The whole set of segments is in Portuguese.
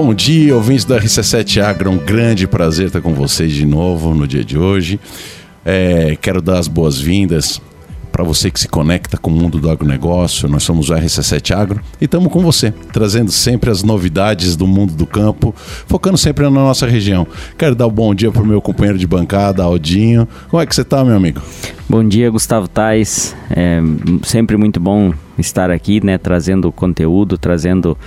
Bom dia, ouvintes da RC7 Agro. Um grande prazer estar com vocês de novo no dia de hoje. É, quero dar as boas-vindas para você que se conecta com o mundo do agronegócio. Nós somos o RC7 Agro e estamos com você, trazendo sempre as novidades do mundo do campo, focando sempre na nossa região. Quero dar um bom dia para o meu companheiro de bancada, Aldinho. Como é que você está, meu amigo? Bom dia, Gustavo Tais. É sempre muito bom estar aqui, né, trazendo conteúdo, trazendo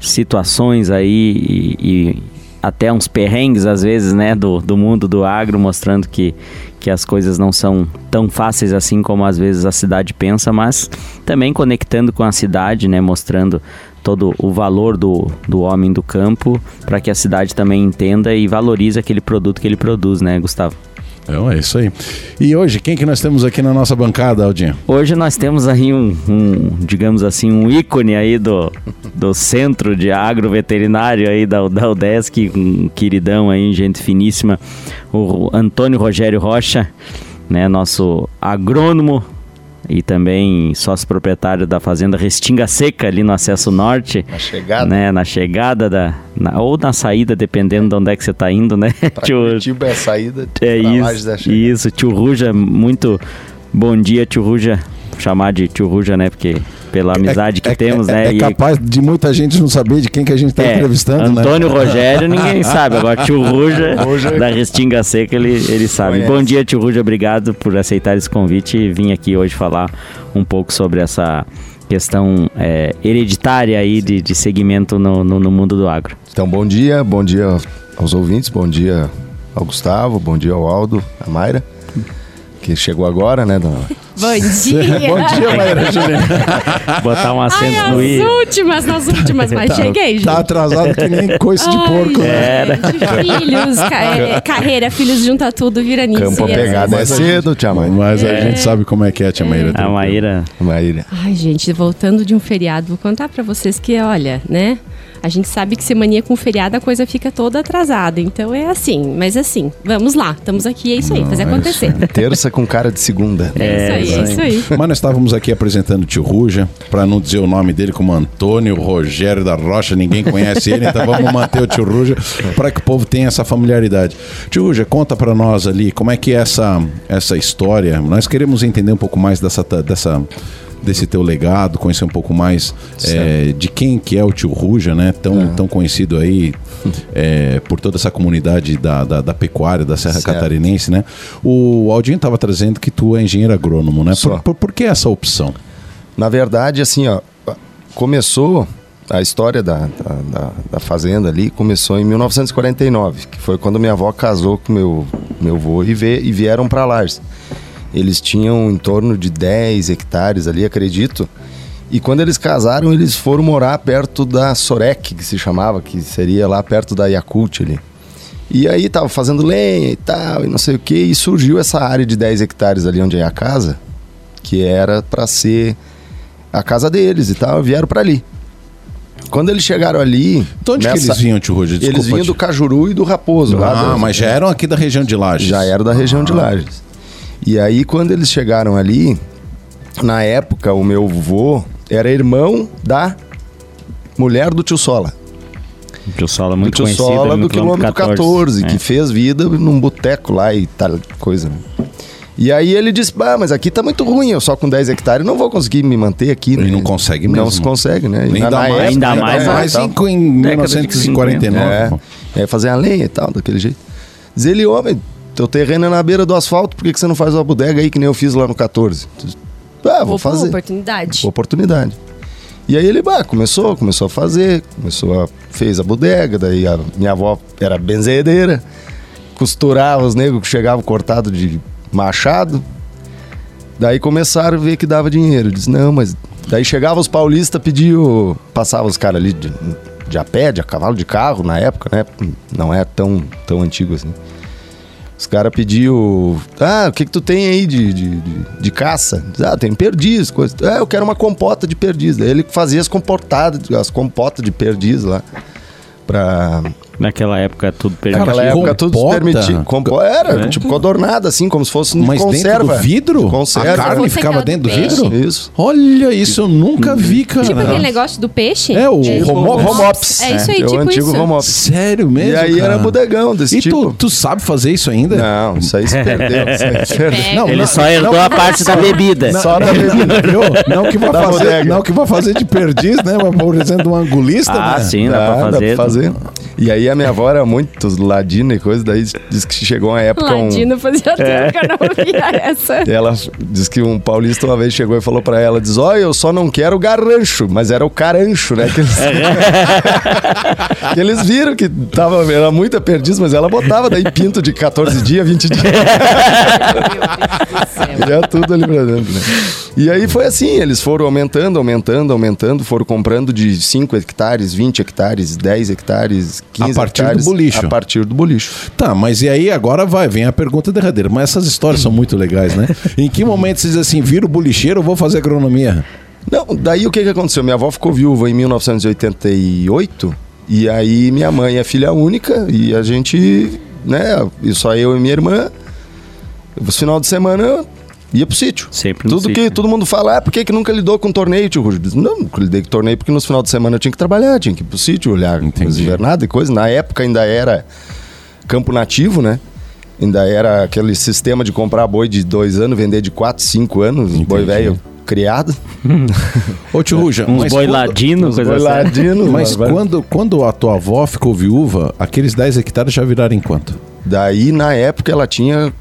situações aí e, e, até uns perrengues às vezes, né, do, do mundo do agro, mostrando que, que as coisas não são tão fáceis assim como às vezes a cidade pensa, mas também conectando com a cidade, né, mostrando todo o valor do, do homem do campo para que a cidade também entenda e valorize aquele produto que ele produz, né, Gustavo? Então é isso aí. E hoje, quem que nós temos aqui na nossa bancada, Aldinho? Hoje nós temos aí um, um digamos assim, um ícone aí do, do centro de agroveterinário aí da, da UDESC, um queridão aí, gente finíssima, o Antônio Rogério Rocha, né, nosso agrônomo e também sócio proprietário da fazenda Restinga Seca ali no acesso norte. Na chegada. Né, na chegada da na, ou na saída, dependendo de onde é que você está indo, né? Pra tio, Curitiba é a saída. É isso. Isso, tio Ruja, muito bom dia, tio Ruja. Chamar de tio Ruja, né? Porque pela amizade que é, temos, é, né? É, capaz e... de muita gente não saber de quem que a gente está é, entrevistando, Antônio né? Rogério, ninguém sabe. Agora, tio Ruja, da Restinga Seca, ele, ele sabe. Conhece. Bom dia, tio Ruja. Obrigado por aceitar esse convite e vim aqui hoje falar um pouco sobre essa questão é, hereditária aí de, de segmento no, no, no mundo do agro. Então, bom dia, bom dia aos ouvintes, bom dia ao Gustavo, bom dia ao Aldo, a Mayra que chegou agora, né, dona? Bom dia! Bom dia, Maíra Juliana. Botar um acento Ai, no i. Nas últimas, nas últimas, mas tá, cheguei, gente. Tá atrasado que nem coice de porco. Né? Era. Filhos, ca é, carreira, filhos junta tudo, vira nisso. Campo pegada é cedo, tia Maíra. Mas é. a gente sabe como é que é, tia Maíra. A Maíra. Maíra. Ai, gente, voltando de um feriado, vou contar pra vocês que, olha, né... A gente sabe que semana com feriado a coisa fica toda atrasada. Então é assim, mas assim, vamos lá, estamos aqui, é isso aí, fazer acontecer. É terça com cara de segunda. É, isso aí, isso aí. Mas nós estávamos aqui apresentando o tio Ruja, para não dizer o nome dele como Antônio Rogério da Rocha, ninguém conhece ele, então vamos manter o tio Ruja para que o povo tenha essa familiaridade. Tio Ruja, conta para nós ali como é que é essa, essa história. Nós queremos entender um pouco mais dessa, dessa desse teu legado, conhecer um pouco mais é, de quem que é o tio Ruja, né? Tão, tão conhecido aí é, por toda essa comunidade da, da, da pecuária, da Serra certo. Catarinense, né? O Aldinho estava trazendo que tu é engenheiro agrônomo, né? Por, por, por, que essa opção? Na verdade, assim, ó, começou a história da, da, da, fazenda ali começou em 1949, que foi quando minha avó casou com meu meu avô e, vê, e vieram para Lars. Eles tinham em torno de 10 hectares ali, acredito. E quando eles casaram, eles foram morar perto da Sorek, que se chamava, que seria lá perto da Yakult ali. E aí tava fazendo lenha e tal, e não sei o que, e surgiu essa área de 10 hectares ali onde é a casa, que era para ser a casa deles e tal, vieram para ali. Quando eles chegaram ali. De onde nessa, que eles vinham, tio Roger? Eles vinham do Cajuru e do Raposo. Ah, mas já eram aqui da região de Lages. Já eram da região ah. de Lages. E aí, quando eles chegaram ali, na época, o meu avô era irmão da mulher do tio Sola. O tio Sola muito do tio Sola do quilômetro 14, 14 é. que fez vida num boteco lá e tal coisa. Né? E aí ele disse, bah, mas aqui tá muito ruim, eu só com 10 hectares não vou conseguir me manter aqui. Né? não consegue mesmo. Não se consegue, né? ainda, mais, época, ainda mais, ainda mais em, em 1949. É, é, fazer a lenha e tal, daquele jeito. Diz ele, homem, teu terreno é na beira do asfalto, por que, que você não faz uma bodega aí que nem eu fiz lá no 14? Ah, vou fazer. Oportunidade. Oportunidade. E aí ele bah, começou, começou a fazer, começou a fez a bodega, daí a minha avó era benzedeira, costurava os negros que chegavam cortado de machado. Daí começaram a ver que dava dinheiro. Diz, não, mas daí chegava os paulistas, pediam, passava os caras ali de, de a pé, de a cavalo de carro na época, né? Não é tão, tão antigo assim. Os caras pediu, ah, o que que tu tem aí de, de, de, de caça? Diz, ah, tem perdiz, coisa. Ah, eu quero uma compota de perdiz. Daí ele fazia as comportadas, as compotas de perdiz lá, pra, Naquela época tudo permitido. Naquela época tudo permitido. Compo... Era, É. tipo codornada, assim, como se fosse um Mas conserva. dentro do vidro? Conserva. A carne ficava dentro do vidro? Isso. Olha, isso eu nunca vi, cara. Tipo aquele negócio do peixe. É, o Tipo, home office. É isso aí, É o tipo antigo isso. Sério mesmo, E aí cara? era bodegão desse E tipo. tu, tu sabe fazer isso ainda? Não, isso aí se perdeu. Isso aí se perdeu. Pega. Não, Ele não, só herdou a parte da bebida. Só da bebida. Viu? Não que vai fazer, não que vai fazer de perdiz, né? Por exemplo, um angulista, Ah, né? sim, dá, pra fazer. E aí a minha avó era muito ladina e coisa, daí disse que chegou uma época um... Ladino fazia tempo que eu não ouvia essa. Ela diz que um paulista uma vez chegou e falou pra ela, diz, olha, eu só não quero garrancho, mas era o carancho, né? Que eles, que eles viram que tava, era muita perdiz, mas ela botava daí pinto de 14 dias, 20 dias. Já tudo ali pra dentro, né? E aí foi assim, eles foram aumentando, aumentando, aumentando, foram comprando de 5 hectares, 20 hectares, 10 hectares, 15 A partir do hectares. bolicho. A partir do bolicho. Tá, mas e aí agora vai, vem a pergunta derradeira. Mas essas histórias são muito legais, né? em que momento você diz assim, vira o bolicheiro, eu vou fazer agronomia? Não, daí o que, que aconteceu? Minha avó ficou viúva em 1988 e aí minha mãe é filha única e a gente, né, só eu e minha irmã, no final de semana ia pro sítio. Sempre no Tudo sítio, que né? todo mundo fala, ah, por que, que nunca lidou com torneio, tio? Eu disse, Não, nunca lidei com torneio porque nos final de semana eu tinha que trabalhar, tinha que ir pro sítio, olhar Entendi. coisa invernada e coisa. Na época ainda era campo nativo, né? Ainda era aquele sistema de comprar boi de dois anos, vender de quatro, cinco anos, boi Entendi. velho criado. Ô, tio Ruja, Uns mas boi quando- ladino, Os coisa boi assim. ladino, Mas mas- quando, quando a tua avó ficou viúva, aqueles 10 hectares já viraram em quanto? Daí, na época, ela tinha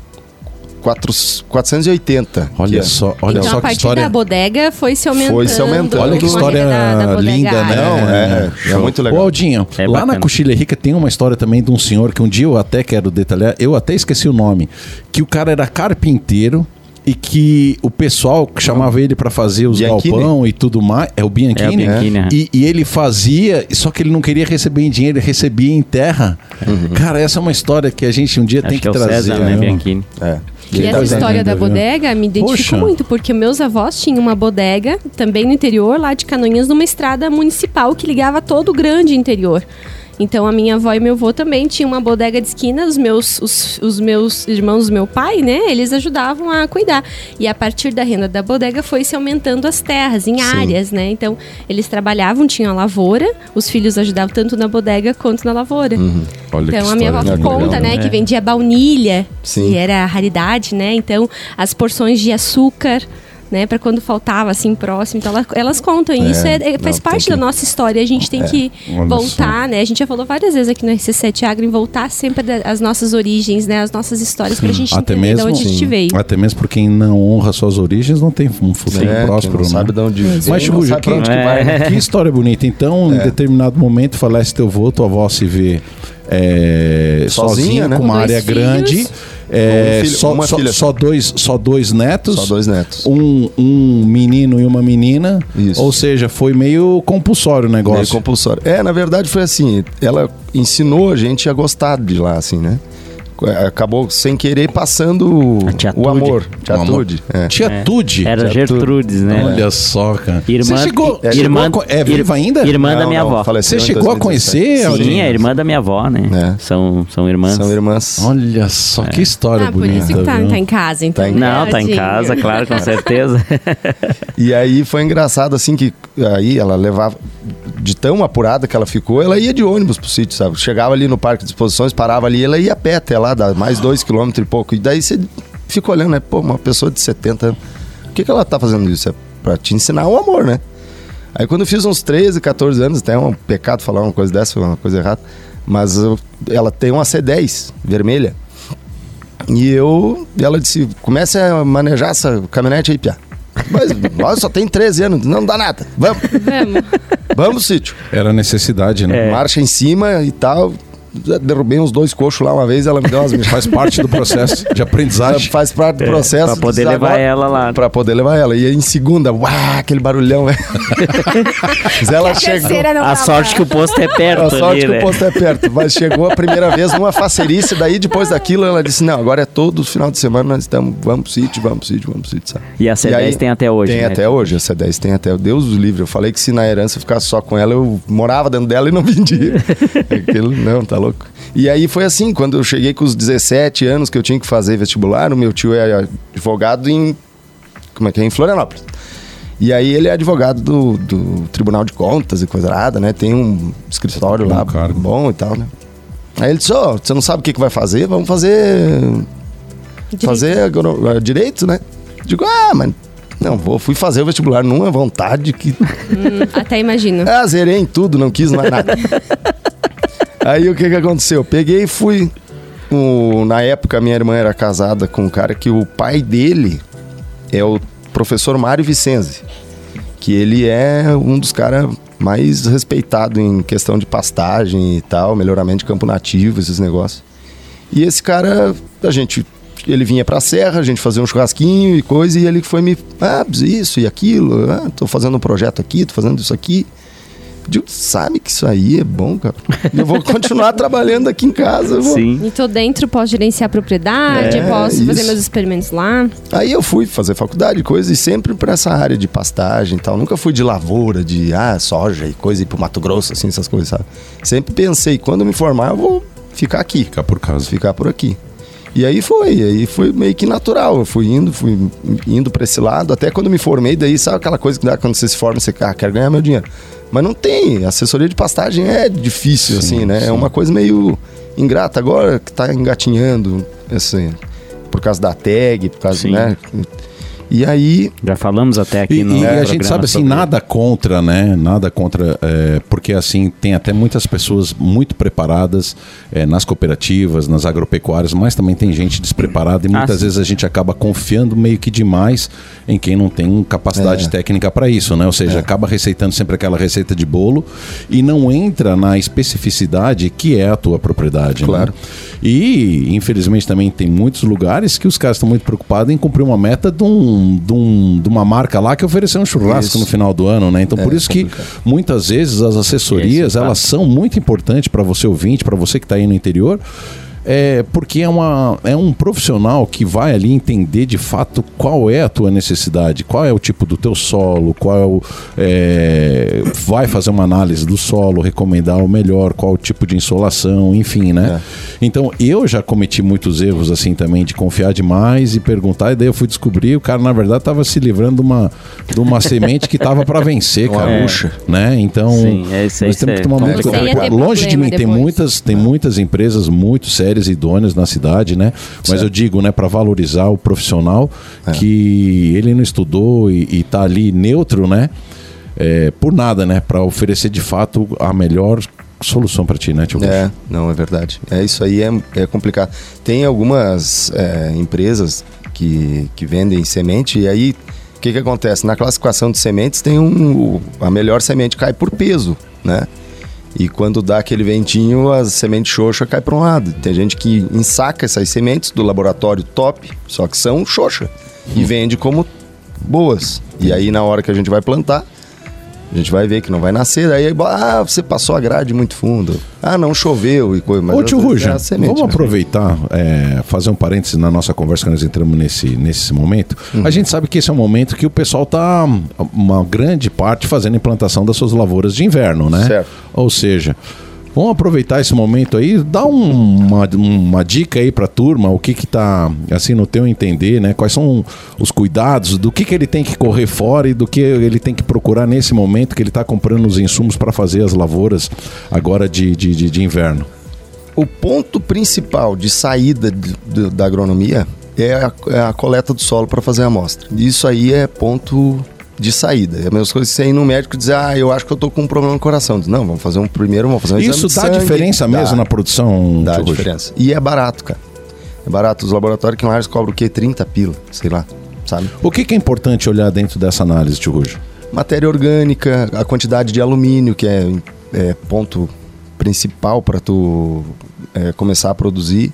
quatro, 480. Olha é- só, olha então, só a que partir história. da bodega foi se aumentando. Foi se aumentando. Olha que história da- da linda, né? Não, é, é Show. muito legal. Ô, Aldinho, É lá bacana. na Coxilha Rica tem uma história também de um senhor que um dia eu até quero detalhar, eu até esqueci o nome, que o cara era carpinteiro e que o pessoal que chamava ele pra fazer os Bianchini. galpão e tudo mais, é o Bianchini, É o Bianchini, é. E, e ele fazia, só que ele não queria receber em dinheiro, ele recebia em terra. Cara, essa é uma história que a gente um dia Acho tem que, que, é o trazer. César, né, viu? Bianchini. É. E essa Tá história da viu? bodega me identificou Poxa. muito, porque meus avós tinham uma bodega também no interior, lá de Canoinhas, numa estrada municipal que ligava todo o grande interior. Então a minha avó e meu avô também tinham uma bodega de esquina, os meus, os, os meus irmãos do meu pai, né? Eles ajudavam a cuidar. E a partir da renda da bodega foi se aumentando as terras em áreas, né? Então eles trabalhavam, tinham a lavoura, os filhos ajudavam tanto na bodega quanto na lavoura. Olha que Então a minha avó história conta, legal, né, né? que vendia baunilha, Sim. que era raridade, né? Então as porções de açúcar, né, para quando faltava assim próximo, então ela- elas contam e isso é, é- faz não, parte tem da que- nossa história. A gente tem que olha voltar, né? A gente já falou várias vezes aqui no RC7 Agro em voltar sempre às nossas origens, né, as nossas histórias pra gente Até entender mesmo, de onde a gente veio. até mesmo por quem não honra suas origens, não tem um futuro É, próspero, não né? sabe de onde vem, Mas, sabe que, que É. vai, né? que história bonita. Então, em determinado momento, falece teu avô, tua avó se vê é, sozinha, Sozinha, né? com Com uma dois área filhos. grande. É, Um filho- só, só só. dois, só dois netos. Só dois netos. Um, um menino e uma menina. Isso. Ou seja, foi meio compulsório o negócio. Meio compulsório. É, na verdade foi assim, ela ensinou a gente a gostar de lá, assim, né? Acabou sem querer passando tiatude. o amor. Tiatude. É. Tia Tude. Era. Gertrudes, né? Olha só, cara. Irmã, Você chegou, é, chegou irmã, a co- é viva ainda? Irmã da minha não, avó. Você chegou a 2017. conhecer, Sim, é irmã da minha avó, né? É. São, são irmãs. São irmãs. Olha só que história Ah, por bonita. isso que tá, tá em casa, então. Tá em- né, Não, tá em casa, claro, com certeza. E aí foi engraçado, assim, que aí ela levava. De tão apurada que ela ficou, ela ia de ônibus pro sítio, sabe? Chegava ali no parque de exposições, parava ali, ela ia a pé até lá, dá mais dois quilômetros e pouco. E daí você fica olhando, né? Pô, uma pessoa de 70 anos, por que, que ela tá fazendo isso? É pra te ensinar o amor, né? Aí quando eu fiz uns 13, 14 anos, até é um pecado falar uma coisa dessa, uma coisa errada, mas eu- ela tem uma C10 vermelha. E eu, e ela disse: comece a manejar essa caminhonete aí, Pia. Mas ó, só tem 13 anos, não dá nada. Vamos, Vamos. vamos sítio. Era necessidade, né? Marcha em cima e tal. Derrubei uns dois coxos lá uma vez, ela me deu umas Faz parte do processo de aprendizagem. Faz parte do processo. pra poder levar agora- ela lá. Pra poder levar ela. E aí em segunda, uau, aquele barulhão, velho. Mas ela A chegou. A sorte que o posto é A perto sorte ali, que né? o posto é perto. Mas chegou a primeira vez numa facerice, daí depois daquilo ela disse: Não, agora é todo final de semana nós estamos, vamos pro sítio, vamos pro sítio, vamos pro sítio, sabe? E a C10 aí- tem até hoje, Tem né? até hoje, a C10 tem até. Deus os livre. Eu falei que se na herança eu ficasse só com ela, eu morava dentro dela e não vendia. Aquilo, não, tá louco? E aí foi assim, quando eu cheguei com os 17 anos que eu tinha que fazer vestibular, o meu tio é advogado em. Como é que é? Em Florianópolis. E aí ele é advogado do, do Tribunal de Contas e coisa nada, né? Tem um escritório Bom lá cargo. bom e tal, né? Aí ele disse, ó, você não sabe o que, que vai fazer? Vamos fazer. Fazer agro- eh, direito, né? Digo, ah, mas. Não, vou, fui fazer o vestibular numa vontade que Hum, até imagino. ah, zerei em tudo, não quis mais nada. Aí o que que aconteceu? Peguei e fui. O- na época, minha irmã era casada com um cara que o pai dele é o professor Mário Vicenzi. Que ele é um dos caras mais respeitados em questão de pastagem e tal, melhoramento de campo nativo, esses negócios. E esse cara, a gente. Ele vinha pra serra, a gente fazia um churrasquinho e coisa, e ele foi me. Ah, isso e aquilo, ah, tô fazendo um projeto aqui, tô fazendo isso aqui. Digo, sabe que isso aí é bom, cara? Eu vou continuar trabalhando aqui em casa. eu vou- Sim. E tô dentro, posso gerenciar a propriedade, É, posso fazer isso. meus experimentos lá. Aí eu fui fazer faculdade e coisa, e sempre pra essa área de pastagem e tal. Nunca fui de lavoura, de ah, soja e coisa, ir pro Mato Grosso, assim, essas coisas, sabe? Sempre pensei, quando eu me formar, eu vou ficar aqui. Ficar por casa. ficar por aqui. E aí foi, aí foi meio que natural. Eu fui indo, fui indo pra esse lado, até quando me formei, daí sabe aquela coisa que dá quando você se forma, você ah, quer ganhar meu dinheiro. Mas não tem, assessoria de pastagem é difícil, Sim, assim, né? sim. É uma coisa meio ingrata. Agora que tá engatinhando, assim, por causa da tag, por causa, Sim. né? E aí, Já falamos até aqui E, no e a gente sabe assim, sobre- nada contra, né? Nada contra, é, porque assim, tem até muitas pessoas muito preparadas é, nas cooperativas, nas agropecuárias, mas também tem gente despreparada e Ah, muitas sim. vezes a gente acaba confiando meio que demais em quem não tem capacidade É. técnica para isso, né? Ou seja, acaba receitando sempre aquela receita de bolo e não entra na especificidade que é a tua propriedade, Claro. né? E, infelizmente, também tem muitos lugares que os caras estão muito preocupados em cumprir uma meta de, um, de, um- de uma marca lá que ofereceu um churrasco Isso. no final do ano, né? Então, É, por isso que muitas vezes as assessorias, é o elas são muito importantes para você ouvinte, para você que está aí no interior. É porque é, uma, é um profissional que vai ali entender de fato qual é a tua necessidade, qual é o tipo do teu solo, qual é o. é, vai fazer uma análise do solo, recomendar o melhor, qual o tipo de insolação, enfim, né? Então eu já cometi muitos erros assim também de confiar demais e perguntar, e daí eu fui descobrir, o cara na verdade estava se livrando de uma, de uma semente que estava para vencer, cara. Né? Então, Sim, é isso aí, nós temos que tomar é muito cuidado. Longe de mim, problema tem depois. muitas, tem muitas empresas muito sérias e idôneas na cidade, né? Mas Certo. eu digo, né, para valorizar o profissional É. que ele não estudou e, e tá ali neutro, né? É, por nada, né? Para oferecer de fato a melhor solução para ti, né, tio? É, não, é verdade. É isso aí é, é complicado. Tem algumas é, empresas que, que vendem semente e aí o que, que acontece? Na classificação de sementes tem um. A melhor semente cai por peso, né? E quando dá aquele ventinho, a semente xoxa cai para um lado. Tem gente que ensaca essas sementes do laboratório top, só que são xoxa. E vende como boas. E aí na hora que a gente vai plantar, a gente vai ver que não vai nascer. Aí, ah, você passou a grade muito fundo. Ah, não choveu e coisa. mas Ô tio vezes Ruja, é vamos né? aproveitar, é, fazer um parênteses na nossa conversa que nós entramos nesse, nesse momento. Uhum. A gente sabe que esse é um momento que o pessoal está, uma grande parte, fazendo a implantação das suas lavouras de inverno, né? Certo. Ou seja, vamos aproveitar esse momento aí, dá um- uma, uma dica aí para a turma, o que que tá, assim, no teu entender, né? Quais são os cuidados, do que que ele tem que correr fora e do que ele tem que procurar nesse momento que ele está comprando os insumos para fazer as lavouras agora de, de, de- de inverno. O ponto principal de saída de- da agronomia é a, é a coleta do solo para fazer a amostra. Isso aí é ponto de saída. É a mesma coisa que você ir no médico e dizer, ah, eu acho que eu tô com um problema no coração. Diz, não, vamos fazer um primeiro, vamos fazer um Isso dá sangue." diferença Dá. mesmo na produção? Dá diferença. E é barato, cara. É barato. Os laboratórios que mais cobram o quê? 30 pila, sei lá, sabe? O que, que é importante olhar dentro dessa análise, tio Rujo? Matéria orgânica, a quantidade de alumínio, que é, é ponto principal para tu é, começar a produzir,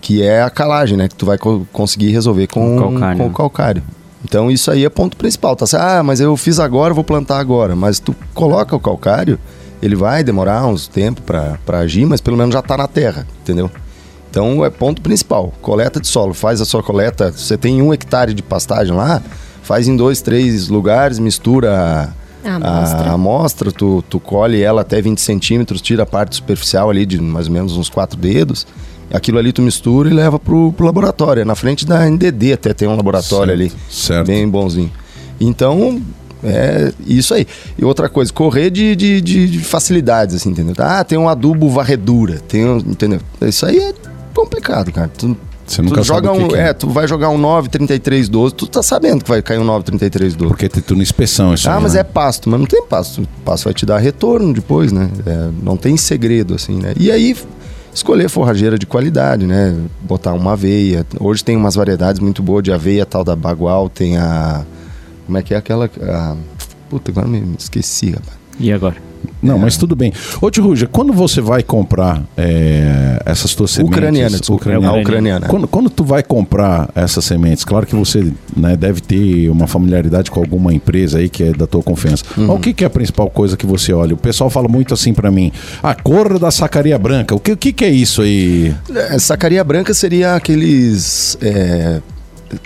que é a calagem, né? Que tu vai co- conseguir resolver com, Com o calcário. com o calcário. Então isso aí é ponto principal. Tá? Ah, mas eu fiz agora, vou plantar agora. Mas tu coloca o calcário, ele vai demorar uns tempo para agir, mas pelo menos já está na terra, entendeu? Então é ponto principal. Coleta de solo. Faz a sua coleta. Você tem um hectare de pastagem lá, faz em dois, três lugares, mistura A amostra. a amostra, tu, tu colhe ela até 20 centímetros, tira a parte superficial ali de mais ou menos uns quatro dedos. Aquilo ali tu mistura e leva pro, pro laboratório. É Na frente da NDD até tem um laboratório Certo, ali. certo. Bem bonzinho. Então, é isso aí. E outra coisa, correr de, de, de- de facilidades, assim, entendeu? Ah, tem um adubo varredura, tem um, entendeu? Isso aí é complicado, cara. Tu, Você nunca tu joga sabe o que um, que é. é, tu vai jogar um 9, 33, 12, tu tá sabendo que vai cair um 9, 33, 12. Porque tem tudo na inspeção isso Ah, aí, mas né? é pasto, mas não tem pasto. O pasto vai te dar retorno depois, né? É, não tem segredo, assim, né? E aí, escolher forrageira de qualidade, né? Botar uma aveia. Hoje tem umas variedades muito boas de aveia, tal da Bagual, tem a. Como é que é aquela. A, puta, agora me, esqueci, rapaz. E agora? Não, mas tudo bem. Ô, Tio Ruja, quando você vai comprar é, essas tuas sementes... Ucraniana, desculpa. Ucraniana. Ucraniana. Quando, quando tu vai comprar essas sementes, claro que você né, deve ter uma familiaridade com alguma empresa aí que é da tua confiança. Uhum. Mas o que, que é a principal coisa que você olha? O pessoal fala muito assim pra mim, a cor da sacaria branca. O que, o que, que é isso aí? É, sacaria branca seria aqueles. É,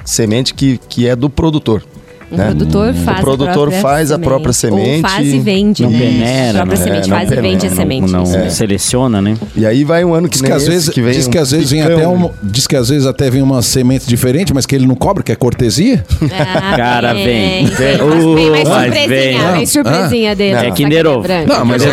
semente que, que é do produtor. O né? produtor faz O produtor a própria faz a própria semente. Ou faz e vende, Não né? peneira, a própria né? semente É, não faz e vende a peneira, semente. Não, não seleciona, né? E aí vai um ano que Diz que, às vezes, que vem diz um que às vezes vem picão, até né? um, diz que às vezes até vem uma semente diferente, mas que ele não cobra, que é cortesia. Ah, Cara, vem. Vem, Vem. vem mais surpresinha, vem. vem surpresinha dele. É Kinder Ovo. Não, mas, é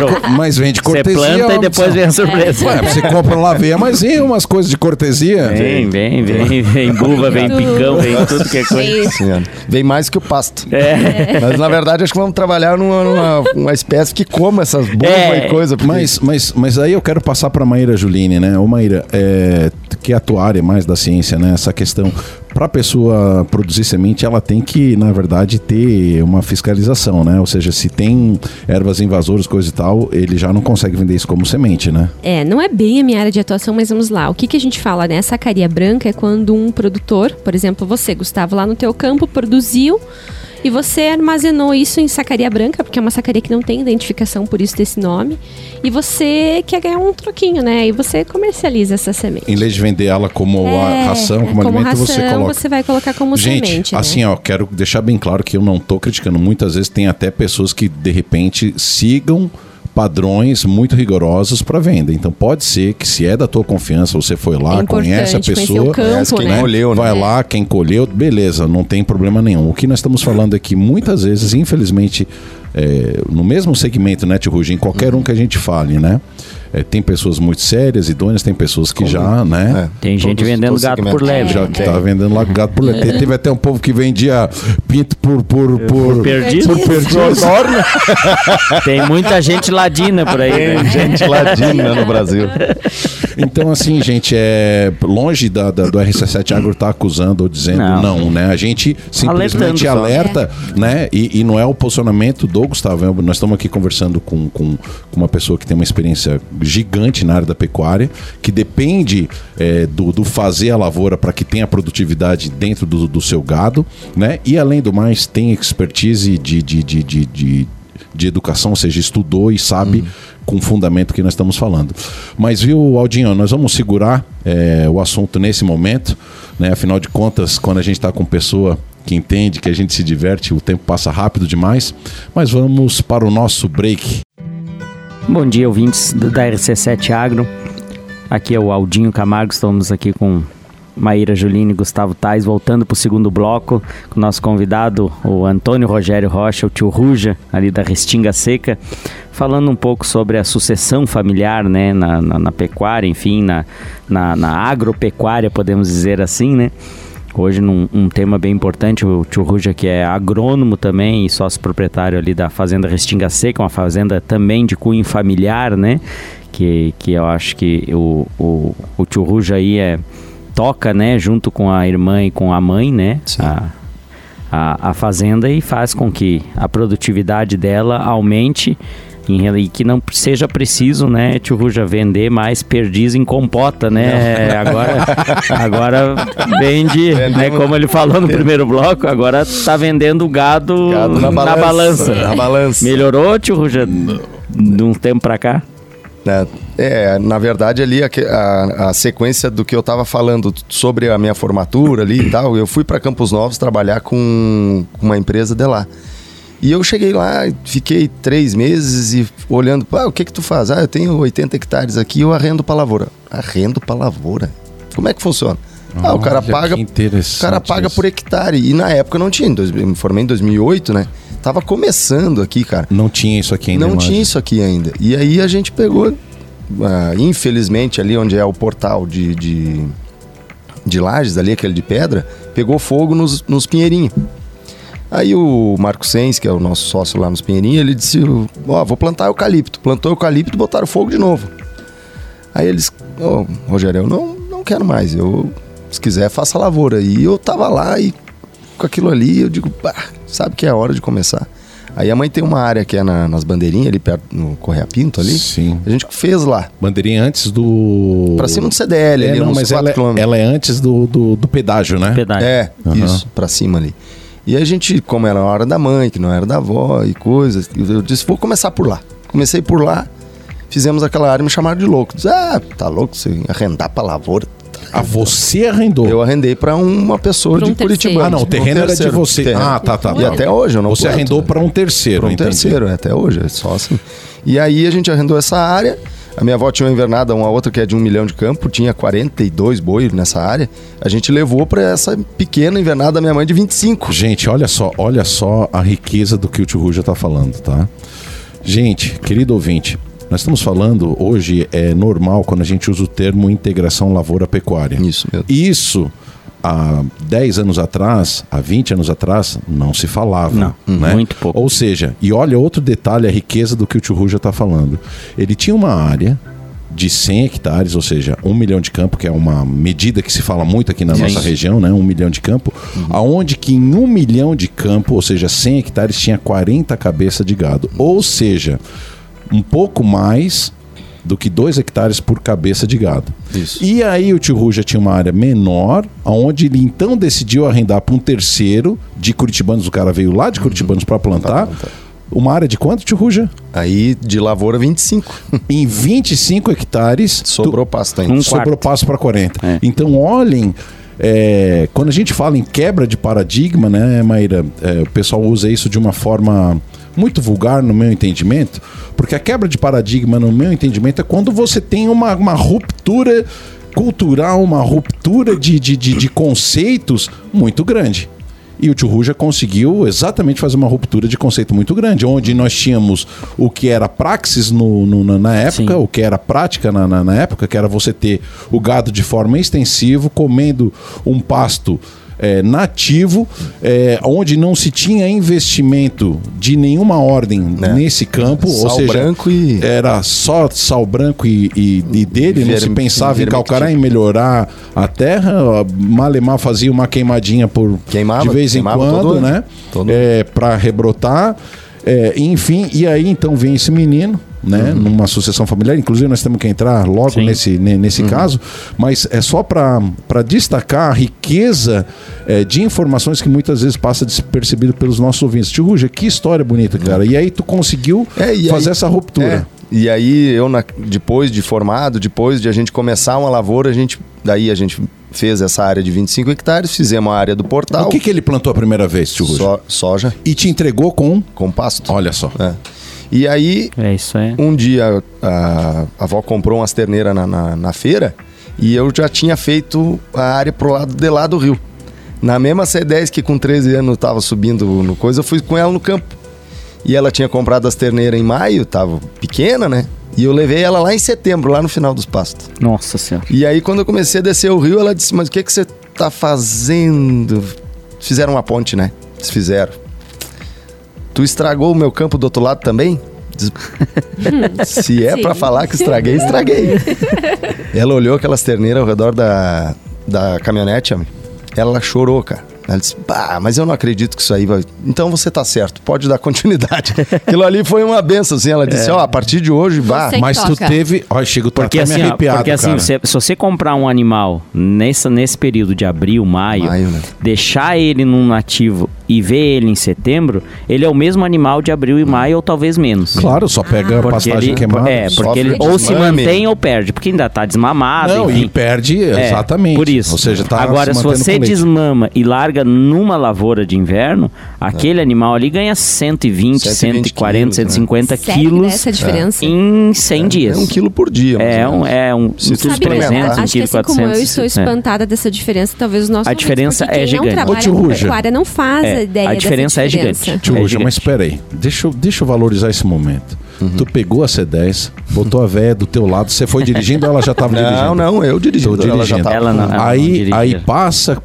vem de Você cortesia. planta é e depois vem a surpresa. Ué, você compra lá aveia, mas vem umas coisas de cortesia. Vem, vem, vem, vem buva, vem picão, vem tudo que é coisa. Vem é. Vem mais que o pasto. É. Mas na verdade acho que vamos trabalhar numa, numa- uma espécie que coma essas bovas É, e coisa. porque- Mas, mas, mas aí eu quero passar para Maíra Juline, né? Ô Maíra, é, que é a tua área mais da ciência, né? Essa questão. Para a pessoa produzir semente, ela tem que, na verdade, ter uma fiscalização, né? Ou seja, se tem ervas invasoras, coisa e tal, ele já não consegue vender isso como semente, né? É, não é bem a minha área de atuação, mas vamos lá. O que, que a gente fala, né? Sacaria branca é quando um produtor, por exemplo, você, Gustavo, lá no teu campo, produziu e você armazenou isso em sacaria branca, porque é uma sacaria que não tem identificação, por isso desse nome, e você quer ganhar um troquinho, né? E você comercializa essa semente. Em vez de vender ela como É, ração, como, como alimento, você ração, coloca. você vai colocar como Gente, semente, né? assim, ó, quero deixar bem claro que eu não tô criticando. Muitas vezes tem até pessoas que, de repente, sigam padrões muito rigorosos para venda. Então pode ser que se é da tua confiança, você foi lá, É conhece a pessoa, o campo, Conhece quem né? colheu, né? vai lá, quem colheu, beleza, não tem problema nenhum. O que nós estamos falando é que muitas vezes, infelizmente, é, no mesmo segmento, né, Tio Rugi, em qualquer um que a gente fale, né? É, tem pessoas muito sérias, idôneas, tem pessoas que já, né? É. Tem gente Todos- vendendo todos gato por leve. Já que tá vendendo lá gato por leite. Teve até um povo que vendia pinto por por por, perdido. por perdido. Tem muita gente ladina por aí. Tem né? gente ladina no Brasil. Então, assim, gente, é longe da, da- do RC7 Agro tá acusando ou dizendo não, Não. né? A gente simplesmente Alertando só. alerta, né? E, e não é o posicionamento do Gustavo. é- Nós estamos aqui conversando com, com, com uma pessoa que tem uma experiência gigante na área da pecuária, que depende é, do, do fazer a lavoura para que tenha produtividade dentro do, do seu gado, né? E além do mais, tem expertise de, de, de, de, de de educação, ou seja, estudou e sabe com fundamento que nós estamos falando. Mas viu, Aldinho, nós vamos segurar é, o assunto nesse momento, né? Afinal de contas, quando a gente está com pessoa que entende, que a gente se diverte, o tempo passa rápido demais. Mas vamos para o nosso break. Bom dia, ouvintes da RC7 Agro. Aqui é o Aldinho Camargo, estamos aqui com Maíra Juline e Gustavo Tais, voltando para o segundo bloco, com o nosso convidado, o Antônio Rogério Rocha, o tio Ruja, ali da Restinga Seca, falando um pouco sobre a sucessão familiar, né, na, na- na pecuária, enfim, na, na, na agropecuária, podemos dizer assim, né? Hoje num um tema bem importante, o tio Ruja que é agrônomo também e sócio proprietário ali da Fazenda Restinga Seca, uma fazenda também de cunho familiar, né? Que, que eu acho que o, o, o tio Ruja aí é, toca, né? Junto com a irmã e com a mãe, né? Sim. A, a, a fazenda e faz com que a produtividade dela aumente e que não seja preciso, né, tio Ruja, vender mais perdiz em compota, né? Agora, agora vende, né, como ele falou no primeiro bloco, agora tá vendendo gado, Gado na, na balança. balança, na balança. Melhorou, tio Ruja, de um tempo pra cá? né? É, na verdade ali a, a- a sequência do que eu estava falando sobre a minha formatura ali e tal, eu fui para Campos Novos trabalhar com uma empresa de lá. E eu cheguei lá, fiquei três meses e olhando, ah, o que que tu faz? Ah, eu tenho 80 hectares aqui, eu arrendo pra lavoura. Arrendo pra lavoura? Como é que funciona? ah, o cara paga, o cara paga isso. por hectare. E na época não tinha, eu me formei em 2008, né? Tava começando aqui, cara. Não tinha isso aqui ainda. Não tinha isso aqui ainda. E aí a gente pegou, ah, infelizmente, ali onde é o portal de, de, de lajes, ali, aquele de pedra, pegou fogo nos, nos pinheirinhos. Aí o Marco Sens, que é o nosso sócio lá nos pinheirinhos, ele disse, ó, vou plantar eucalipto. Plantou eucalipto e botaram fogo de novo. Aí eles, ô, Rogério, eu não, não quero mais, eu, se quiser, faça lavoura. E eu tava lá e com aquilo ali, eu digo, pá, sabe que é hora de começar. Aí a mãe tem uma área que é na- nas bandeirinhas, ali perto, no Correia Pinto ali. Sim. A gente fez lá, Bandeirinha antes do. pra cima do CDL, É, ali, não, uns mas 4 ela, é- ela é antes do, do, do pedágio, né? Pedágio. É, Aham. isso, pra cima ali. E a gente, como era a hora da mãe, que não era da avó e coisas, eu disse, vou começar por lá. Comecei por lá, fizemos aquela área e me chamaram de louco. Disse, ah, tá louco você arrendar pra lavoura? Ah, você arrendou. Eu arrendei pra uma pessoa Pra um de Curitiba. terceiro. Ah, não, o terreno era de você. Ah, tá, tá, E tá. até hoje eu não Você planto, arrendou né? para um terceiro, Para um entendi. terceiro, é, até hoje, é só assim. E aí a gente arrendou essa área. A minha avó tinha uma invernada, uma outra que é de um milhão de campo, tinha 42 boi nessa área. A gente levou para essa pequena invernada da minha mãe de 25. Gente, olha só, olha só a riqueza do que o tio Ruja tá falando, tá? Gente, querido ouvinte, nós estamos falando hoje é normal quando a gente usa o termo integração lavoura-pecuária. Isso mesmo. Isso há 10 anos atrás, há 20 anos atrás, não se falava. Não, né? muito pouco. Ou seja, e olha outro detalhe, a riqueza do que o tio Ruja está falando. Ele tinha uma área de 100 hectares, ou seja, um milhão de campo, que é uma medida que se fala muito aqui na Sim. nossa região, né? Um milhão de campo, aonde que em um milhão de campo, ou seja, 100 hectares, tinha 40 cabeças de gado. Ou seja, um pouco mais do que 2 hectares por cabeça de gado. Isso. E aí o tio Ruja tinha uma área menor, onde ele então decidiu arrendar para um terceiro de curitibanos, o cara veio lá de curitibanos para plantar. plantar. Uma área de quanto, tio Ruja? Aí de lavoura 25. Em 25 hectares. tu- Sobrou pasto ainda. Um sobrou quarto. passo para 40. É. Então, olhem. é, quando a gente fala em quebra de paradigma, né, Maíra? é, o pessoal usa isso de uma forma muito vulgar, no meu entendimento, porque a quebra de paradigma, no meu entendimento, é quando você tem uma, uma ruptura cultural, uma ruptura de, de, de, de conceitos muito grande. E o Tio Ruja conseguiu exatamente fazer uma ruptura de conceito muito grande, onde nós tínhamos o que era praxis no, no- na- época, Sim. o que era prática na, na- na época, que era você ter o gado de forma extensiva, comendo um pasto é, nativo, é, onde não se tinha investimento de nenhuma ordem É. nesse campo, ou Sal seja, branco e- era só sal branco e, e- e dele, não se pensava em calcarar, em melhorar a terra, Malemar fazia uma queimadinha por Queimava, de vez em quando, todo né? Todo É, para rebrotar. É, enfim, e aí então vem esse menino, né, Uhum. numa sucessão familiar. Inclusive, nós temos que entrar logo Sim. nesse, ne- nesse Uhum. caso, mas é só para destacar a riqueza é, de informações que muitas vezes passa despercebido pelos nossos ouvintes. Tio Ruja, que história bonita, cara. E aí tu conseguiu É, fazer aí- essa ruptura. É. E aí eu, na- depois de formado, depois de a gente começar uma lavoura, a gente, daí a gente fez essa área de 25 hectares, fizemos a área do portal, O que, que ele plantou a primeira vez, tio Ruja? so- soja E te entregou com. com pasto. Olha só. É. E aí, É isso é. um dia, a, a avó comprou umas terneiras na, na, na feira e eu já tinha feito a área pro lado de lá do rio. Na mesma C10 que com 13 anos tava subindo no coisa, eu fui com ela no campo. E ela tinha comprado as terneiras em maio, tava pequena, né? E eu levei ela lá em setembro, lá no final dos pastos. Nossa senhora. E aí, quando eu comecei a descer o rio, ela disse: Mas o que, que você tá fazendo? Fizeram uma ponte, né? Eles fizeram. Tu estragou o meu campo do outro lado também? Se é pra falar que estraguei, estraguei. ela olhou aquelas terneiras ao redor da, da caminhonete, amigo. ela chorou, cara. Ela disse, pá, mas eu não acredito que isso aí vai. Então você tá certo, pode dar continuidade. Aquilo ali foi uma benção, assim. Ela disse, ó, a partir de hoje, que Mas tu toca. teve. Olha, chego, tô Porque até me assim, ó, arrepiado, porque assim cara. se, se você comprar um animal nessa, nesse período de abril, maio, Maio, né? deixar ele num nativo e vê ele em setembro, ele é o mesmo animal de abril e maio, ou talvez menos. Claro, só pega a Porque pastagem ele, queimada. é, porque ele ou se mantém ou perde, porque ainda tá desmamado, Não, enfim. e perde, É, exatamente. Por isso. Ou seja, tá Agora, se mantendo você desmama e larga numa lavoura de inverno, aquele animal ali ganha 120, 120 140, quilos, né? 150 Sério quilos essa diferença? em 100 dias. É um quilo por dia. É ou um, é um, Se um tu quilo Sabe, suplementar. trezentos, um acho que quilo assim como eu 400, estou é. espantada dessa diferença, talvez os nossos A diferença é quem gigante. não Ô, trabalha com pecuária não faz A ideia a diferença é gigante. Tio É mas espera aí. Deixa, eu- deixa eu valorizar esse momento. Uhum. Tu pegou a C10, botou a véia do teu lado, você foi dirigindo ou ela já estava dirigindo? Não, não, eu dirigindo. Tô Ela já tava Ela não- ela aí, dirigia. aí passa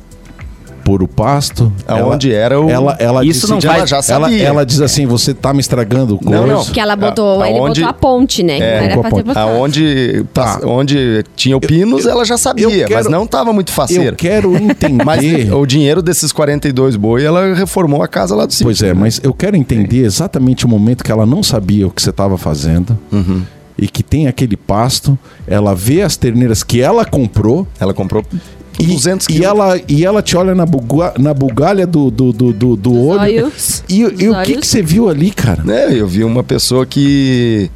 por o pasto. Aonde ela, era o- Ela, ela Isso não disse- faz- Ela já ela, sabia. ela diz assim: você tá me estragando o Não, não. coisa. Que ela botou, A- ele aonde- botou a ponte, né? É, era pra ter botado. Aonde, Tá. onde tinha o pinos, ela já sabia, eu quero- mas não tava muito Eu faceira. quero entender. Mas o dinheiro desses 42 boi, ela reformou a casa lá do sítio. Pois é, mas eu quero entender exatamente o momento que ela não sabia o que você estava fazendo. Uhum. E que tem aquele pasto, ela vê as terneiras que ela comprou Ela comprou e, 200 e ela e ela te olha na, buga, na bugalha do, do, do, do, do olho. olhos. E, e o que, que você viu ali, cara? né, eu vi uma pessoa que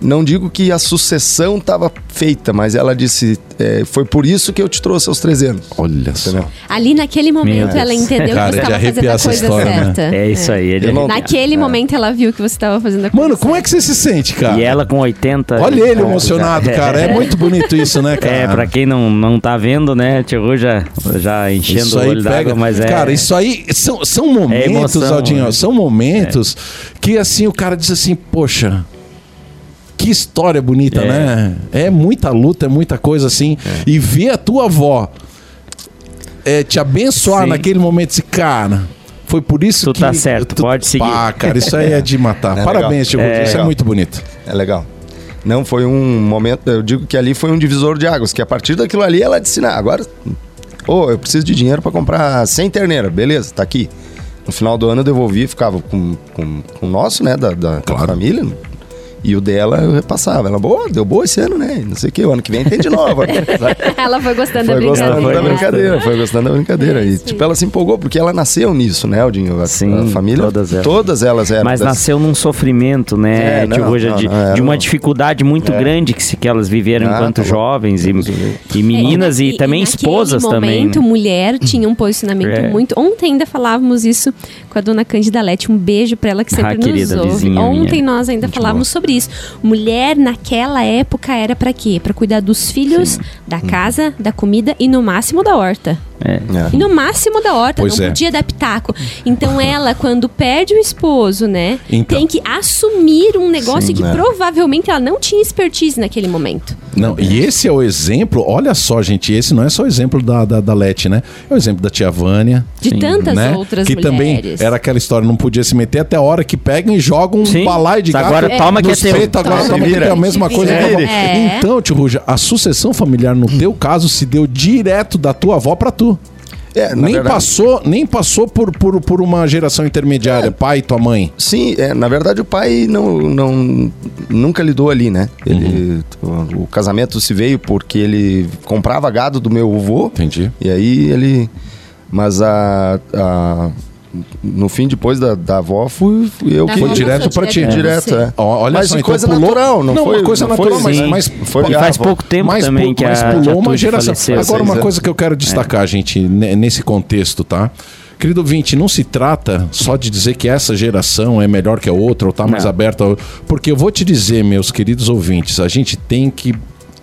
não digo que a sucessão estava feita, mas ela disse é, foi por isso que eu te trouxe aos 300. Olha só. Entendeu? Ali naquele momento ela entendeu Cara, que você estava fazendo a coisa história, né? certa. É isso aí. Ele não- Naquele É. momento ela viu que você estava fazendo a coisa Mano, como é que você se sente, cara? E ela com 80. Olha ele pontos, emocionado, cara. É muito bonito isso, né, cara? É, pra quem não, não tá vendo, né, Tio já, já enchendo Isso o aí olho pega. d'água, mas é. Cara, isso aí são, são momentos, emoção, Aldinho, né? são momentos que assim o cara diz assim, poxa. Que história bonita, É. né? É muita luta, é muita coisa assim. E ver a tua avó é, te abençoar Sim. naquele momento, esse cara. Foi por isso Tu que. tá certo, pode seguir. Pá, cara, isso aí é de matar. É Parabéns, Tio É Isso é muito bonito. É legal. Não, foi um momento, eu digo que ali foi um divisor de águas, que a partir daquilo ali ela disse, "Não, agora, ô, eu preciso de dinheiro para comprar 100 terneiras, beleza, tá aqui. No final do ano eu devolvi, ficava com, com, com o nosso, né, da, da Claro. família, e o dela eu repassava. Ela, boa, deu boa esse ano, né, não sei o que, o ano que vem tem de novo. Ela foi gostando da Foi gostando brincadeira. da brincadeira, foi gostando da brincadeira. É E tipo, ela se empolgou, porque ela nasceu nisso, né, Aldinho? A, Sim, a família, todas elas. todas elas eram. Mas das- nasceu num sofrimento, né, É, não, não, de, não, de uma um- dificuldade muito grande que, se, que elas viveram Ah, enquanto tá jovens e, e É, meninas e, na- também naquele esposas também. momento, mulher tinha um posicionamento É. muito. Ontem ainda falávamos isso com a dona Cândida Lete. Um beijo pra ela que sempre Ah, nos ouve. Ontem minha. nós ainda falávamos sobre isso. Mulher naquela época era pra quê? Pra cuidar dos filhos, da casa, da comida e no máximo da horta. É. É. E no máximo da horta, Pois não é. podia dar pitaco. Então ela, quando perde o esposo, né, Então. tem que assumir um negócio Sim, que é. provavelmente ela não tinha expertise naquele momento. Não, e esse é o exemplo, olha só, gente, esse não é só o exemplo da, da, da Leti, né? É o exemplo da tia Vânia. De Sim. tantas né? outras que mulheres. também era aquela história, não podia se meter até a hora que pegam e jogam um Sim. balaio de gato. Agora toma que é teu. agora Toma. que é a mesma coisa. É. Então, tio Ruja, a sucessão familiar no teu caso se deu direto da tua avó pra tu. É, Nem verdade- passou, nem passou por, por, por uma geração intermediária, É. pai e tua mãe. Sim, é, na verdade o pai não, não nunca lidou ali, né? Ele, o, o casamento se veio porque ele comprava gado do meu avô. Entendi. E aí ele. Mas a. a- no fim, depois da, da avó, fui, fui eu Foi direto pra ti. direto pra Direto, é. Olha mas só, então coisa pulou- natural, não, Não, foi. uma coisa não natural, foi, mas- mas- foi E faz avó. pouco tempo mas, também que mas a pulou uma geração. faleceu. Agora, uma coisa que eu quero destacar, gente, ne- nesse contexto, tá? Querido ouvinte, não se trata só de dizer que essa geração é melhor que a outra ou tá mais Não. aberta. Porque eu vou te dizer, meus queridos ouvintes, a gente tem que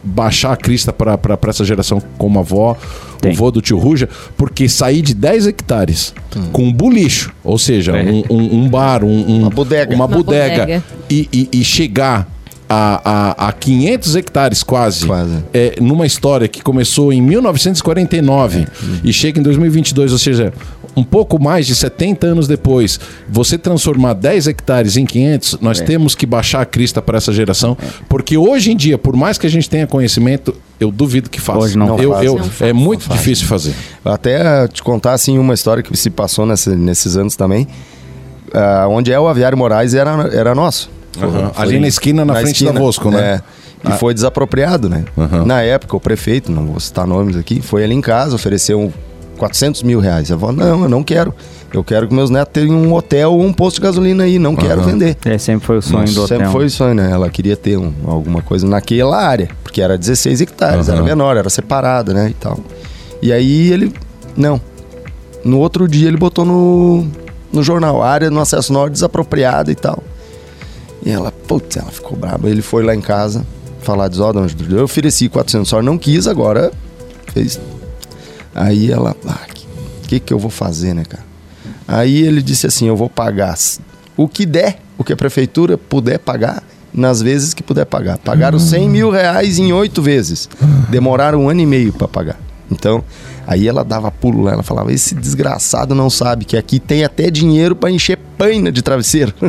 baixar a crista para essa geração como a avó, Tem. o vô do tio Ruja, porque sair de 10 hectares com um bulicho, ou seja, É. um, um- um bar, um, um- Uma bodega. uma Uma bodega, bodega. E, e- e chegar a, a, a 500 hectares quase, Quase. é, numa história que começou em 1949 e chega em 2022, ou seja, um pouco mais de 70 anos depois, você transformar 10 hectares em 500, nós temos que baixar a crista para essa geração, porque hoje em dia, por mais que a gente tenha conhecimento, eu duvido que faça. Hoje não eu, faz, eu- não é muito difícil fazer. Até te contar assim uma história que se passou nesse- nesses anos também. Ah, onde é o Aviário Moraes era, era nosso. Aham. Ali na esquina, na frente da Bosco, né? É. E foi desapropriado, né? Aham. Na época, o prefeito, não vou citar nomes aqui, foi ali em casa, ofereceu 400 mil reais. A avó, não, eu não quero. Eu quero que meus netos tenham um hotel ou um posto de gasolina aí, não quero vender. É, sempre foi o sonho do hotel. Sempre foi o sonho, né? Ela queria ter um- alguma coisa naquela área, porque era 16 hectares, Aham. era menor, era separada, né, e tal. E aí ele, não. No outro dia ele botou no, no jornal, área no acesso norte desapropriada e tal. E ela, putz, ela ficou braba. Ele foi lá em casa falar, diz, ó, Júlia, eu ofereci 400 só, não quis, agora fez. Aí ela, ah, que, que que eu vou fazer, né, cara? Aí ele disse assim, eu vou pagar o que der, o que a prefeitura puder pagar, nas vezes que puder pagar. Pagaram 100 mil reais em oito vezes. Demoraram um ano e meio para pagar. Então, aí ela dava pulo lá, ela falava: esse desgraçado não sabe que aqui tem até dinheiro para encher paina de travesseiro.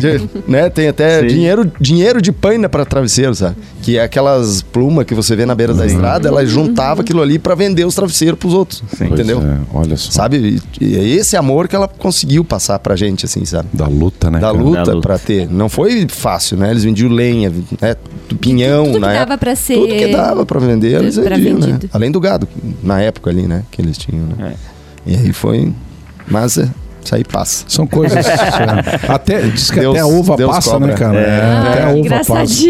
De- né? Tem até Sim. dinheiro, dinheiro de paina para travesseiro, sabe? Que é aquelas plumas que você vê na beira da estrada, ela juntava aquilo ali para vender os travesseiros pros outros. Pois Entendeu? é, olha só. Sabe? E é esse amor que ela conseguiu passar pra gente, assim, sabe? Da luta, né? Da cara? luta, Da luta. pra ter. Não foi fácil, né? Eles vendiam lenha, né? Pinhão, Tudo que na dava época. pra ser- Tudo que dava pra vender, eles vendiam, né? Além do gado, na época ali, né? Que eles tinham, né? É. E aí foi... Mas é, isso aí passa. São coisas. até, diz que Deus- até a uva Deus passa, cobra. né, cara? É. É, até a Ah, uva passa.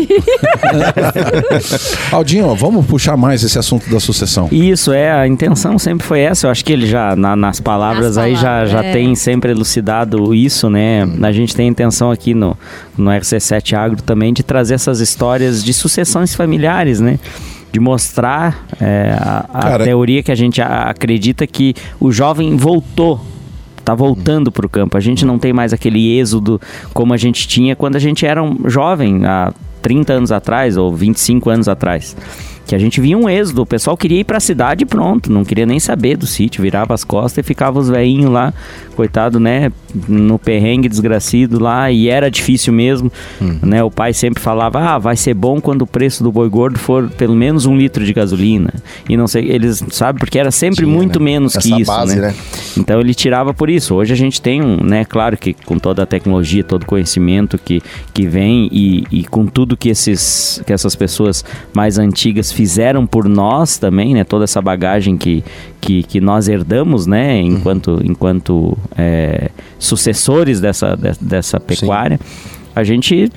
Aldinho, vamos puxar mais esse assunto da sucessão. Isso, é, a intenção sempre foi essa. Eu acho que ele já, na- nas palavras Nas aí, já, palavras, já é. tem sempre elucidado isso, né? A gente tem a intenção aqui no, no RC7 Agro também de trazer essas histórias de sucessões familiares, né? De mostrar é, a, a Cara- teoria que a gente a- acredita que o jovem voltou. Tá voltando para o campo. A gente não tem mais aquele êxodo como a gente tinha quando a gente era um jovem, há 30 anos atrás ou 25 anos atrás. Que a gente via um êxodo, o pessoal queria ir para a cidade e pronto, não queria nem saber do sítio, virava as costas e ficava os velhinhos lá, coitado, né, no perrengue desgracido lá, e era difícil mesmo, né, o pai sempre falava, ah, vai ser bom quando o preço do boi gordo for pelo menos um litro de gasolina, e não sei, eles, sabe, porque era sempre Tinha, muito né? menos que Essa isso, base, né? né? Então ele tirava por isso. Hoje a gente tem um, né, claro que com toda a tecnologia, todo o conhecimento que, que vem e, e com tudo que, esses, que essas pessoas mais antigas fizeram por nós também, né, toda essa bagagem que, que, que nós herdamos, né, enquanto, enquanto é, sucessores dessa, de- dessa pecuária, a gente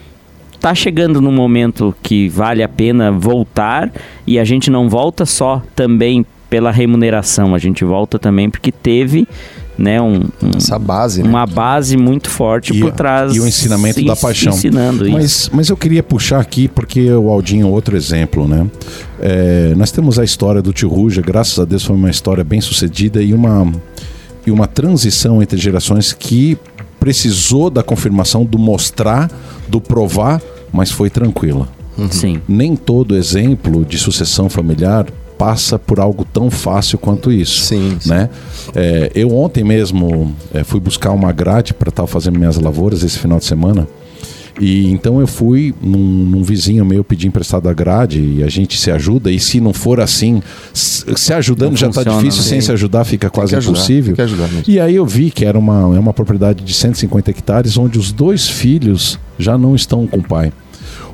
tá chegando num momento que vale a pena voltar e a gente não volta só também pela remuneração, a gente volta também porque teve né, um, um- Essa base, né? uma base muito forte por trás e o ensinamento da paixão. ensinando isso. Mas, mas eu queria puxar aqui, porque o Aldinho é outro exemplo, né? É, nós temos a história do tio Ruja, graças a Deus foi uma história bem sucedida e uma, e uma transição entre gerações que precisou da confirmação, do mostrar, do provar, mas foi tranquila. Sim. Nem todo exemplo de sucessão familiar passa por algo tão fácil quanto isso Sim, sim. né? É, eu ontem mesmo é, fui buscar uma grade para estar fazendo minhas lavouras esse final de semana. E então eu fui num, num vizinho meu pedir emprestado a grade e a gente se ajuda. E se não for assim, se ajudando Não já está difícil, né? sem se ajudar fica quase ajudar, impossível. tem que ajudar mesmo. E aí eu vi que era uma, é uma propriedade de 150 hectares onde os dois filhos já não estão com o pai.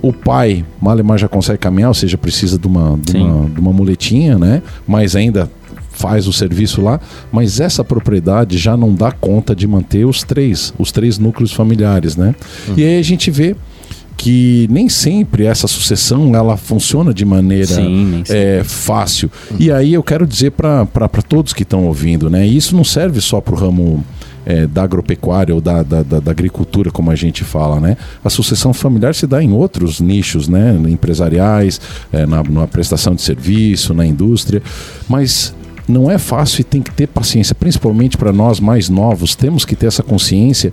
O pai, Malemar já consegue caminhar, ou seja, precisa de uma, de uma, de uma muletinha, né? Mas ainda faz o serviço lá, mas essa propriedade já não dá conta de manter os três, os três núcleos familiares, né? E aí a gente vê que nem sempre essa sucessão ela funciona de maneira Sim, é, fácil. E aí eu quero dizer para todos que estão ouvindo, né? Isso não serve só para o ramo é, da agropecuária ou da, da, da- da agricultura, como a gente fala, né? A sucessão familiar se dá em outros nichos, né? Empresariais, é, na, na prestação de serviço, na indústria, mas não é fácil e tem que ter paciência, principalmente para nós mais novos, temos que ter essa consciência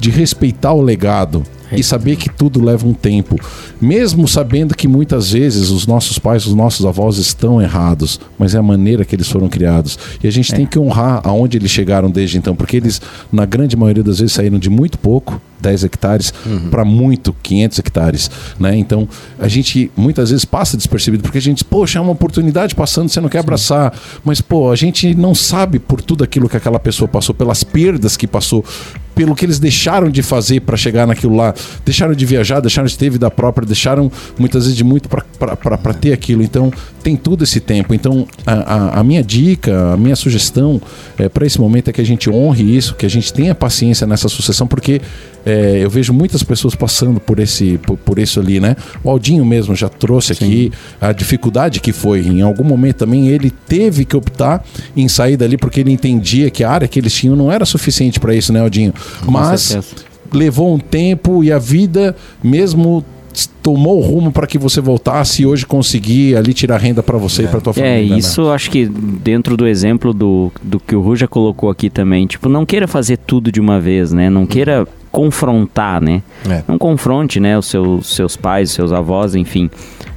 de respeitar o legado e saber que tudo leva um tempo, mesmo sabendo que muitas vezes os nossos pais, os nossos avós estão errados, mas é a maneira que eles foram criados. E a gente tem que honrar aonde eles chegaram desde então, porque eles, na grande maioria das vezes, saíram de muito pouco, 10 hectares, para muito, 500 hectares. Né? Então, a gente muitas vezes passa despercebido, porque a gente, poxa, é uma oportunidade passando, você não quer abraçar. Mas, pô, a gente não sabe por tudo aquilo que aquela pessoa passou, pelas perdas que passou, pelo que eles deixaram de fazer para chegar naquilo lá, deixaram de viajar, deixaram de ter vida própria, deixaram muitas vezes de muito para ter aquilo. Então, tem todo esse tempo. Então, a, a, a minha dica, a minha sugestão é, para esse momento é que a gente honre isso, que a gente tenha paciência nessa sucessão, porque é, eu vejo muitas pessoas passando por esse por, por, isso ali, né? O Aldinho mesmo já trouxe Sim. aqui a dificuldade que foi. Em algum momento também ele teve que optar em sair dali porque ele entendia que a área que eles tinham não era suficiente para isso, né, Aldinho? Com Mas certeza. levou um tempo e a vida, mesmo tomou o rumo para que você voltasse e hoje conseguir ali tirar renda para você é. e para tua família. É, né? isso né? acho que dentro do exemplo do, do que o Ruja colocou aqui também, tipo, não queira fazer tudo de uma vez, né? Não queira confrontar, né? É. Não confronte, né, os seus, seus pais, os seus avós, enfim.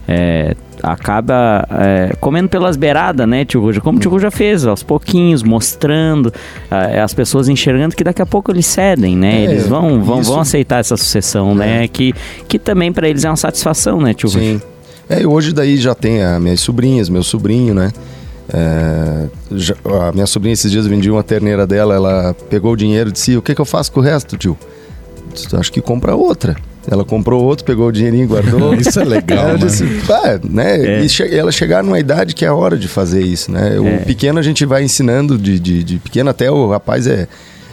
É, acaba é, comendo pelas beiradas, né, tio Ruja? Como o tio Ruja fez, aos pouquinhos, mostrando, é, as pessoas enxergando que daqui a pouco eles cedem, né? É, eles vão, vão, vão aceitar essa sucessão, né? É. Que, que também para eles é uma satisfação, né, tio Sim. Ruja? É, hoje daí já tem as minhas sobrinhas, meu sobrinho, né? É, já, a minha sobrinha esses dias vendia uma terneira dela, ela pegou o dinheiro e disse: O que, que eu faço com o resto, tio? Acho que compra outra. Ela comprou outro, pegou o dinheirinho, guardou. isso é legal. Ela disse, né? É. E che ela chegar numa idade que é a hora de fazer isso, né? O é. pequeno a gente vai ensinando de, de, de, pequeno até o rapaz é.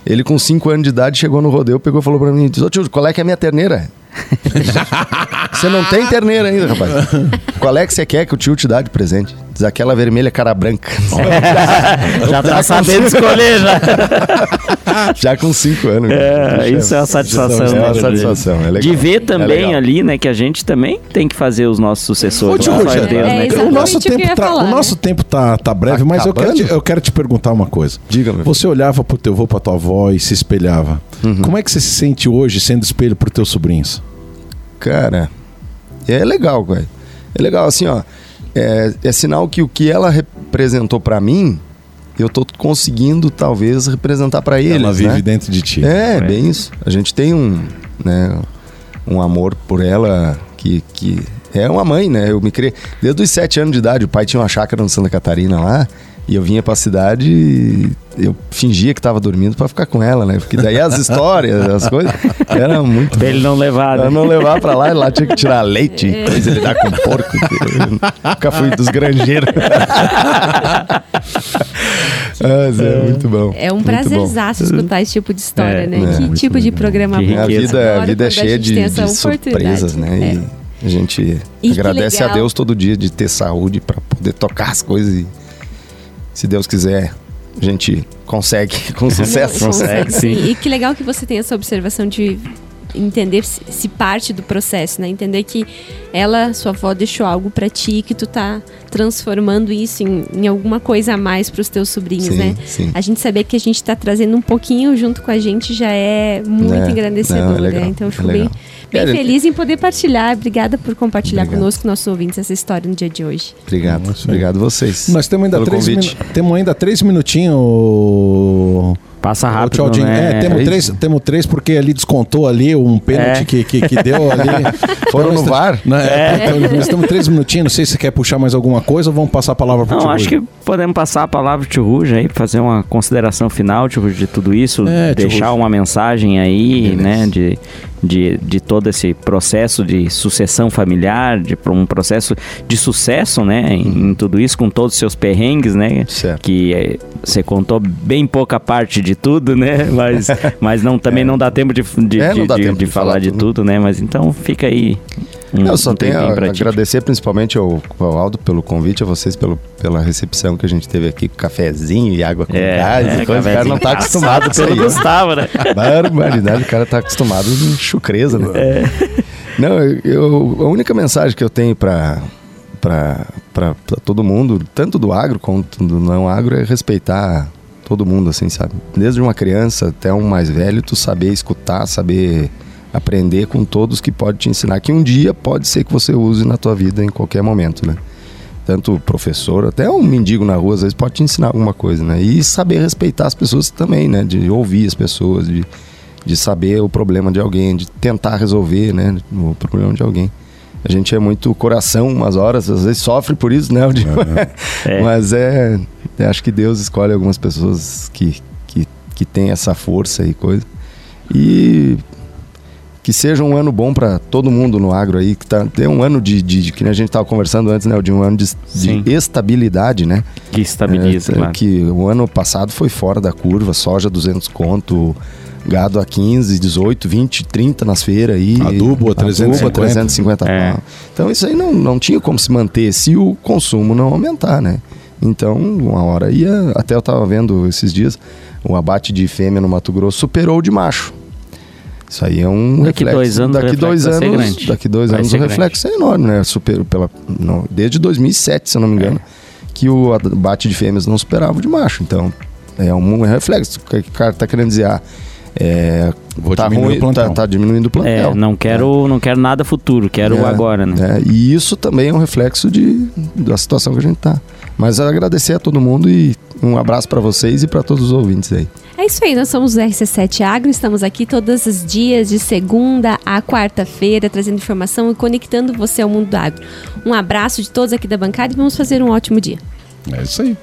Ele com 5 anos de idade chegou no rodeio, pegou e falou pra mim: Ô tio, qual é que é a minha terneira? você não tem terneira ainda, rapaz. Qual é que você quer que o tio te dá de presente? Diz aquela vermelha cara branca. já tá sabendo escolher, já. já com 5 anos. É, isso é uma satisfação. É uma né, satisfação, é legal. De ver é também é ali, né, que a gente também tem que fazer os nossos sucessores. Ô, tio, Deus, né? é, o nosso tempo, tá, falar, o nosso né? tempo tá, tá breve, mas eu quero, te, eu quero te perguntar uma coisa. Diga, meu Você olhava pro teu avô, pra tua avó e se espelhava. Uhum. Como é que você se sente hoje sendo espelho pros teus sobrinhos? Cara, é legal, velho. É legal, assim, ó. É, é sinal que o que ela representou para mim, eu tô conseguindo talvez representar para eles. Ela vive né? dentro de ti. É, é, bem isso. A gente tem um, né, um amor por ela que, que é uma mãe, né? Eu me criei desde os sete anos de idade. O pai tinha uma chácara no Santa Catarina lá. E eu vinha pra cidade e eu fingia que tava dormindo para ficar com ela, né? Porque daí as histórias, as coisas, era muito. Pra ele não levar, né? Pra não levar pra lá, e lá tinha que tirar leite, é. depois ele dá com porco. Nunca fui dos granjeiros. Mas é, é muito bom. É um prazerzaço escutar esse tipo de história, é, né? É, que tipo de programa bom. A vida, a vida é cheia de, de surpresas, né? E a gente e agradece a Deus todo dia de ter saúde para poder tocar as coisas e se Deus quiser, a gente consegue com sucesso. consegue, sim. E que legal que você tem essa observação de entender se parte do processo, né? Entender que ela, sua avó, deixou algo para ti que tu tá transformando isso em, em alguma coisa a mais para os teus sobrinhos, sim, né? Sim. A gente saber que a gente está trazendo um pouquinho junto com a gente já é muito é, engrandecedor, não, é legal, né? Então eu fico é bem Bem feliz em poder partilhar. Obrigada por compartilhar Obrigado. conosco, nossos ouvintes, essa história no dia de hoje. Obrigado. Nossa, Obrigado vocês. Nós temos ainda, três, temos ainda três minutinhos. Passa rápido, né? É, temos três, temos três porque ali descontou ali um pênalti é. que, que, que, deu ali. Foram no VAR? Né? É. Nós temos três minutinhos, não sei se você quer puxar mais alguma coisa ou vamos passar a palavra para o Não, acho que podemos passar a palavra para o Ruja aí, fazer uma consideração final de tudo isso, é, deixar uma mensagem aí, Beleza. né, de de, de todo esse processo de sucessão familiar, de um processo de sucesso, né, em, uhum. em tudo isso, com todos os seus perrengues, né, certo. que é, você contou bem pouca parte de tudo, né, mas, mas não, também é. não dá tempo de, de, é, de, de, de falar, falar de tudo, né, mas então fica aí um, Eu só um tenho a agradecer principalmente ao, ao, Aldo pelo convite, a vocês pelo, pela recepção que a gente teve aqui, cafezinho e água com é, gás. É. O cara não tá acostumado com isso aí. Gostava, né? Barbaridade, o cara tá acostumado chucreza, né? É. Não, eu, a única mensagem que eu tenho para para todo mundo, tanto do agro quanto do não agro, é respeitar todo mundo, assim, sabe? Desde uma criança até um mais velho, tu saber escutar, saber aprender com todos que pode te ensinar, que um dia pode ser que você use na tua vida em qualquer momento, né? Tanto professor, até um mendigo na rua, às vezes pode te ensinar alguma coisa, né? E saber respeitar as pessoas também, né? De ouvir as pessoas, de, de saber o problema de alguém, de tentar resolver, né? O problema de alguém. A gente é muito coração umas horas, às vezes sofre por isso, né? É. Mas é, é, Acho que Deus escolhe algumas pessoas que, que, que têm essa força e coisa. E que seja um ano bom para todo mundo no agro aí, que tá, tem um ano de, de, de que a gente estava conversando antes, né, de um ano de, de estabilidade, né? Que estabiliza, É, claro. Que o ano passado foi fora da curva, soja 200 conto, gado a 15, 18, 20, 30 nas feiras aí. Adubo a 350. Adubo a 350 É. Então isso aí não, não tinha como se manter se o consumo não aumentar, né? Então, uma hora ia. Até eu tava vendo esses dias, o abate de fêmea no Mato Grosso superou o de macho. Isso aí é um Daqui reflexo. dois anos o daqui dois anos, grande. daqui dois Vai anos o reflexo é enorme, né? Superou pela, não, desde 2007, se eu não me engano, que o abate de fêmeas não superava o de macho. Então, é um reflexo. O que o cara tá querendo dizer? Ah, é, Vou tá diminuir ruim, tá, tá diminuindo o É, plantel. não quero, não quero nada futuro, quero É, agora, né? é, e isso também é um reflexo de, da situação que a gente tá. Mas agradecer a todo mundo e um abraço para vocês e para todos os ouvintes aí. É isso aí, nós somos o RC7 Agro, estamos aqui todos os dias, de segunda a quarta-feira, trazendo informação e conectando você ao mundo do agro. Um abraço de todos aqui da bancada e vamos fazer um ótimo dia. É isso aí.